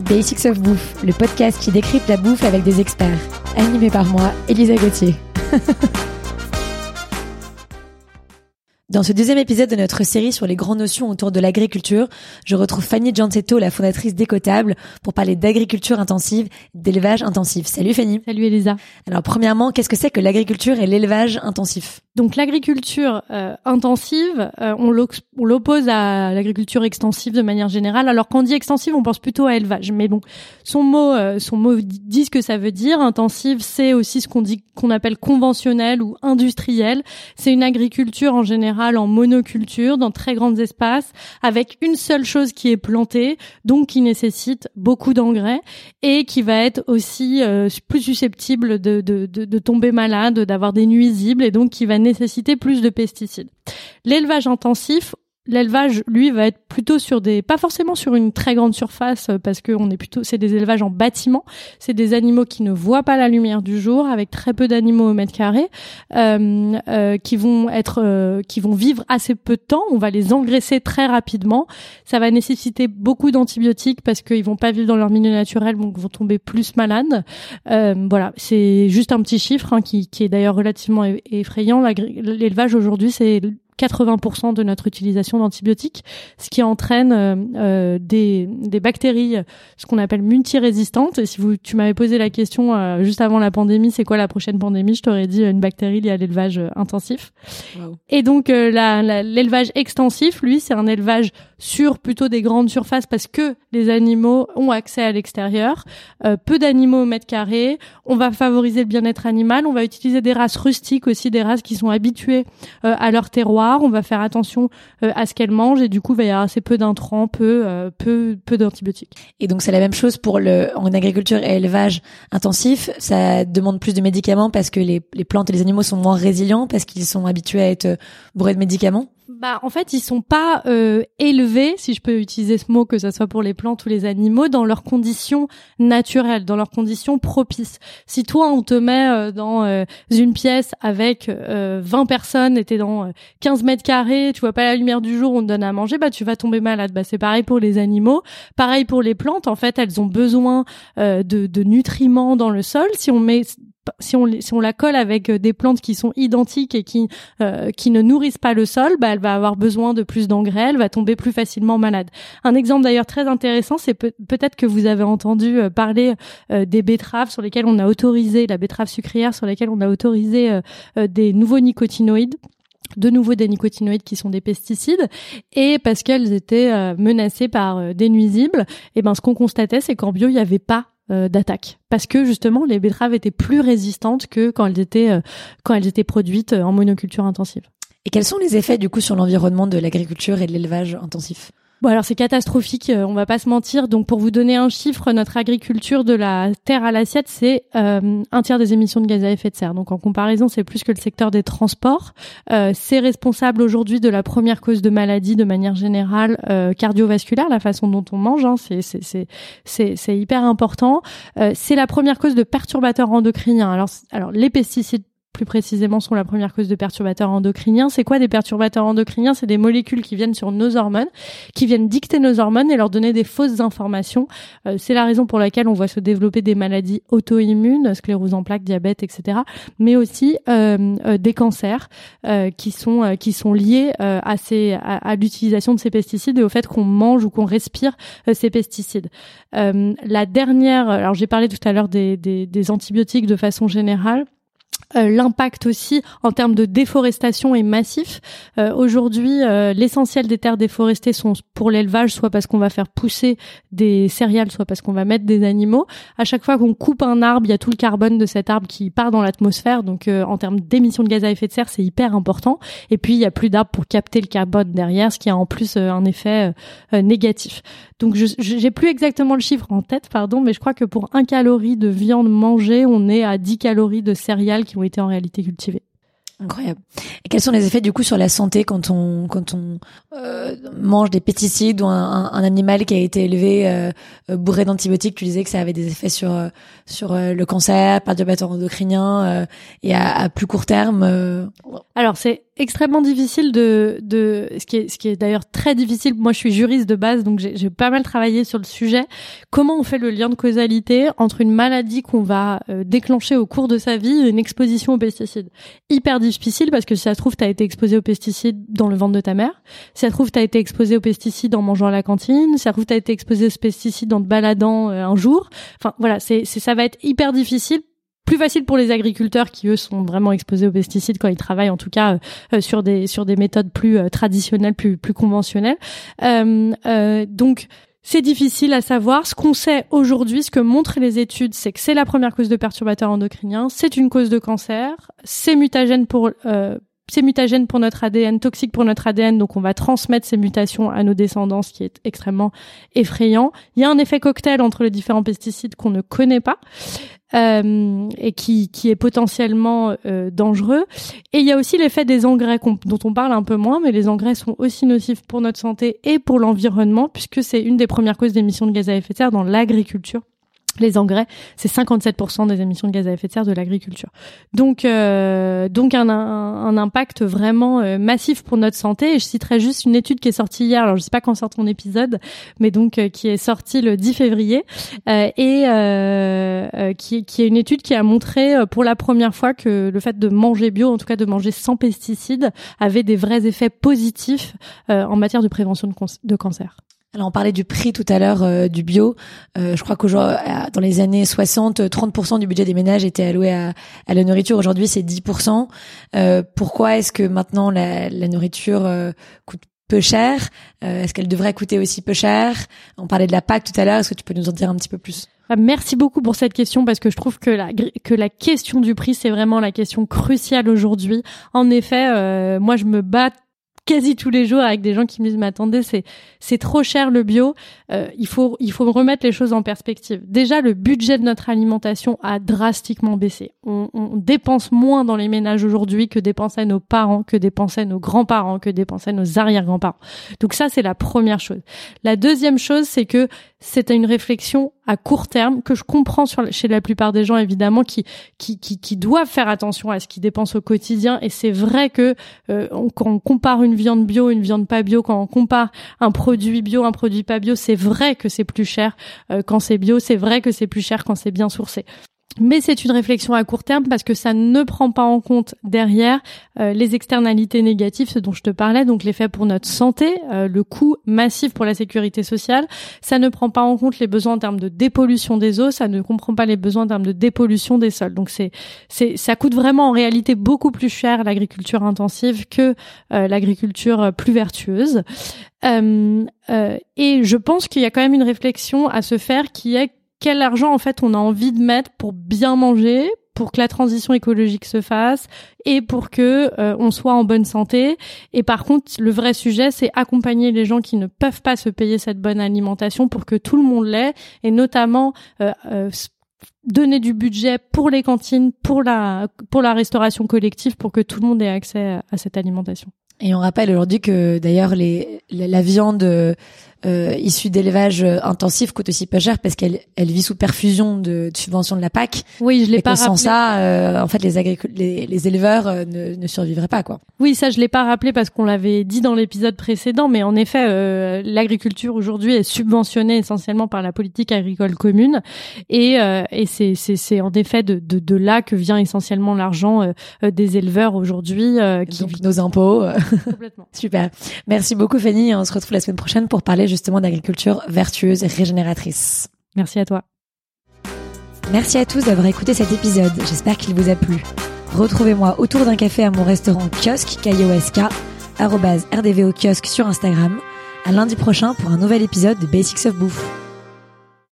Basics of Bouffe, le podcast qui décrypte la bouffe avec des experts. Animé par moi, Elisa Gauthier. Dans ce deuxième épisode de notre série sur les grandes notions autour de l'agriculture, je retrouve Fanny Giancetto, la fondatrice d'Ecotable, pour parler d'agriculture intensive, d'élevage intensif. Salut Fanny. Salut Elisa. Alors premièrement, qu'est-ce que c'est que l'agriculture et l'élevage intensif? Donc l'agriculture euh, intensive, euh, on l'oppose à l'agriculture extensive de manière générale. Alors quand on dit extensive, on pense plutôt à élevage. Mais bon, son mot, euh, son mot dit ce que ça veut dire. Intensive, c'est aussi ce qu'on dit, qu'on appelle conventionnel ou industriel. C'est une agriculture en général en monoculture, dans très grands espaces, avec une seule chose qui est plantée, donc qui nécessite beaucoup d'engrais et qui va être aussi euh, plus susceptible de, de, de, de tomber malade, d'avoir des nuisibles et donc qui va nécessiter plus de pesticides. L'élevage intensif, L'élevage, lui, va être plutôt sur des, pas forcément sur une très grande surface, euh, parce que on est plutôt, c'est des élevages en bâtiment. C'est des animaux qui ne voient pas la lumière du jour, avec très peu d'animaux au mètre carré, euh, euh, qui vont être, euh, qui vont vivre assez peu de temps. On va les engraisser très rapidement. Ça va nécessiter beaucoup d'antibiotiques parce qu'ils vont pas vivre dans leur milieu naturel, donc vont tomber plus malades. Euh, voilà, c'est juste un petit chiffre hein, qui, qui est d'ailleurs relativement effrayant. L'élevage aujourd'hui, c'est 80% de notre utilisation d'antibiotiques, ce qui entraîne euh, euh, des, des bactéries, ce qu'on appelle multirésistantes. Et si vous, tu m'avais posé la question euh, juste avant la pandémie, c'est quoi la prochaine pandémie Je t'aurais dit une bactérie liée à l'élevage intensif. Et donc l'élevage extensif, lui, c'est un élevage sur plutôt des grandes surfaces parce que les animaux ont accès à l'extérieur, peu d'animaux au mètre carré. On va favoriser le bien-être animal. On va utiliser des races rustiques aussi, des races qui sont habituées à leur terroir on va faire attention euh, à ce qu'elle mange et du coup il va y avoir assez peu d'intrants, peu euh, peu peu d'antibiotiques. Et donc c'est la même chose pour le en agriculture et élevage intensif, ça demande plus de médicaments parce que les, les plantes et les animaux sont moins résilients parce qu'ils sont habitués à être bourrés de médicaments bah en fait ils sont pas euh, élevés si je peux utiliser ce mot que ça soit pour les plantes ou les animaux dans leurs conditions naturelles dans leurs conditions propices. Si toi on te met euh, dans euh, une pièce avec 20 personnes et t'es dans 15 mètres carrés tu vois pas la lumière du jour on te donne à manger bah tu vas tomber malade. Bah c'est pareil pour les animaux. Pareil pour les plantes. En fait elles ont besoin de, de nutriments dans le sol. Si on met si on, si on la colle avec euh, des plantes qui sont identiques et qui, euh, qui ne nourrissent pas le sol, bah, elle va avoir besoin de plus d'engrais, elle va tomber plus facilement malade. Un exemple d'ailleurs très intéressant, c'est peut- être que vous avez entendu euh, parler des betteraves sur lesquelles on a autorisé, la betterave sucrière sur lesquelles on a autorisé des nouveaux nicotinoïdes de nouveau des nicotinoïdes qui sont des pesticides et parce qu'elles étaient menacées par des nuisibles et ben ce qu'on constatait c'est qu'en bio il n'y avait pas euh, d'attaque parce que justement les betteraves étaient plus résistantes que quand elles étaient euh, quand elles étaient produites en monoculture intensive. Et quels sont les effets du coup sur l'environnement de l'agriculture et de l'élevage intensif? Bon alors c'est catastrophique, euh, on va pas se mentir. Donc pour vous donner un chiffre, notre agriculture de la terre à l'assiette, c'est euh, un tiers des émissions de gaz à effet de serre. Donc en comparaison, c'est plus que le secteur des transports. Euh, c'est responsable aujourd'hui de la première cause de maladie de manière générale cardiovasculaire, la façon dont on mange. Hein, c'est hyper important. c'est la première cause de perturbateurs endocriniens. Alors alors les pesticides plus précisément sont la première cause de perturbateurs endocriniens. C'est quoi des perturbateurs endocriniens? C'est des molécules qui viennent sur nos hormones, qui viennent dicter nos hormones et leur donner des fausses informations. Euh, c'est la raison pour laquelle on voit se développer des maladies auto-immunes, sclérose en plaques, diabète, etc. Mais aussi euh, euh, des cancers qui sont qui sont liés à ces à, l'utilisation de ces pesticides et au fait qu'on mange ou qu'on respire ces pesticides. la dernière, alors j'ai parlé tout à l'heure des, des, des antibiotiques de façon générale. Euh, l'impact aussi en termes de déforestation est massif. Euh, aujourd'hui, euh, l'essentiel des terres déforestées sont pour l'élevage, soit parce qu'on va faire pousser des céréales, soit parce qu'on va mettre des animaux. À chaque fois qu'on coupe un arbre, il y a tout le carbone de cet arbre qui part dans l'atmosphère. Donc, en termes d'émissions de gaz à effet de serre, c'est hyper important. Et puis, il y a plus d'arbres pour capter le carbone derrière, ce qui a en plus un effet négatif. Donc, j'ai plus exactement le chiffre en tête, pardon, mais je crois que pour un calorie de viande mangée, on est à 10 calories de céréales qui ont été en réalité cultivées. Incroyable. Et quels sont les effets du coup sur la santé quand on quand on euh, mange des pesticides ou un, un, animal qui a été élevé euh, bourré d'antibiotiques? Tu disais que ça avait des effets sur euh, sur euh, le cancer, perturbateurs endocriniens et à, à, plus court terme. Alors c'est extrêmement difficile de, de ce qui est, ce qui est d'ailleurs très difficile. Moi, je suis juriste de base, donc j'ai pas mal travaillé sur le sujet. Comment on fait le lien de causalité entre une maladie qu'on va euh, déclencher au cours de sa vie et une exposition aux pesticides? Hyper difficile parce que si ça se trouve, tu as été exposé aux pesticides dans le ventre de ta mère. Si ça se trouve, tu as été exposé aux pesticides en mangeant à la cantine. Si ça se trouve, tu as été exposé aux pesticides en te baladant euh, un jour. Enfin, voilà, c'est ça va être hyper difficile plus facile pour les agriculteurs qui eux sont vraiment exposés aux pesticides quand ils travaillent en tout cas euh, euh, sur des sur des méthodes plus euh, traditionnelles plus plus conventionnelles donc c'est difficile à savoir. Ce qu'on sait aujourd'hui, ce que montrent les études, c'est que c'est la première cause de perturbateurs endocriniens, c'est une cause de cancer, c'est mutagène pour c'est mutagène pour notre ADN, toxique pour notre ADN, donc on va transmettre ces mutations à nos descendants, ce qui est extrêmement effrayant. Il y a un effet cocktail entre les différents pesticides qu'on ne connaît pas euh, et qui, qui est potentiellement euh, dangereux. Et il y a aussi l'effet des engrais dont on parle un peu moins, mais les engrais sont aussi nocifs pour notre santé et pour l'environnement, puisque c'est une des premières causes d'émissions de gaz à effet de serre dans l'agriculture les engrais, c'est 57% des émissions de gaz à effet de serre de l'agriculture. Donc, euh, donc un, un, impact vraiment euh, massif pour notre santé. Et je citerai juste une étude qui est sortie hier. Alors, je sais pas quand sort ton épisode, mais donc euh, qui est sortie le 10 février et qui, qui est une étude qui a montré pour la première fois que le fait de manger bio, en tout cas de manger sans pesticides, avait des vrais effets positifs en matière de prévention de, de cancer. Alors on parlait du prix tout à l'heure euh, du bio. Euh, je crois qu'aujourd'hui, euh, dans les années 60, 30% du budget des ménages était alloué à, à la nourriture. Aujourd'hui, c'est 10%. pourquoi est-ce que maintenant la, la nourriture coûte peu cher? Est-ce qu'elle devrait coûter aussi peu cher? On parlait de la PAC tout à l'heure. Est-ce que tu peux nous en dire un petit peu plus? Ah, Merci beaucoup pour cette question parce que je trouve que la que la question du prix c'est vraiment la question cruciale aujourd'hui. En effet, moi je me bats quasi tous les jours avec des gens qui me disent mais c'est c'est trop cher le bio. Euh, il faut il faut remettre les choses en perspective. Déjà le budget de notre alimentation a drastiquement baissé. On, on dépense moins dans les ménages aujourd'hui que dépensaient nos parents que dépensaient nos grands-parents que dépensaient nos arrière-grands-parents. Donc ça c'est la première chose. La deuxième chose c'est que c'est une réflexion à court terme que je comprends chez la plupart des gens évidemment qui, qui, qui, qui doivent faire attention à ce qu'ils dépensent au quotidien. Et c'est vrai que euh, quand on compare une viande bio une viande pas bio quand on compare un produit bio un produit pas bio c'est vrai que c'est plus cher euh, quand c'est bio c'est vrai que c'est plus cher quand c'est bien sourcé mais c'est une réflexion à court terme parce que ça ne prend pas en compte derrière euh, les externalités négatives, ce dont je te parlais, donc l'effet pour notre santé, euh, le coût massif pour la sécurité sociale. Ça ne prend pas en compte les besoins en termes de dépollution des eaux, ça ne comprend pas les besoins en termes de dépollution des sols. Donc c'est, c'est, ça coûte vraiment en réalité beaucoup plus cher l'agriculture intensive que euh, l'agriculture plus vertueuse. et je pense qu'il y a quand même une réflexion à se faire qui est quel argent en fait on a envie de mettre pour bien manger, pour que la transition écologique se fasse et pour que euh, on soit en bonne santé. Et par contre, le vrai sujet, c'est accompagner les gens qui ne peuvent pas se payer cette bonne alimentation pour que tout le monde l'ait, et notamment euh, euh, donner du budget pour les cantines, pour la pour la restauration collective, pour que tout le monde ait accès à cette alimentation. Et on rappelle aujourd'hui que d'ailleurs les la viande euh, issue d'élevage euh, intensif coûte aussi pas cher parce qu'elle elle vit sous perfusion de, de subventions de la PAC. Oui, je l'ai pas sans ça, euh, en fait, les, les, les éleveurs euh, ne, ne survivraient pas, quoi. Oui, ça, je l'ai pas rappelé parce qu'on l'avait dit dans l'épisode précédent, mais en effet, euh, l'agriculture aujourd'hui est subventionnée essentiellement par la politique agricole commune, et, et c'est c'est en effet de, de, de là que vient essentiellement l'argent des éleveurs aujourd'hui. qui... Donc nos impôts. Complètement. Super. Merci beaucoup, Fanny. On se retrouve la semaine prochaine pour parler justement d'agriculture vertueuse et régénératrice. Merci à toi. Merci à tous d'avoir écouté cet épisode. J'espère qu'il vous a plu. Retrouvez-moi autour d'un café à mon restaurant kiosque, K-I-O-S-K, rdvo kiosque sur Instagram. À lundi prochain pour un nouvel épisode de Basics of Bouffe.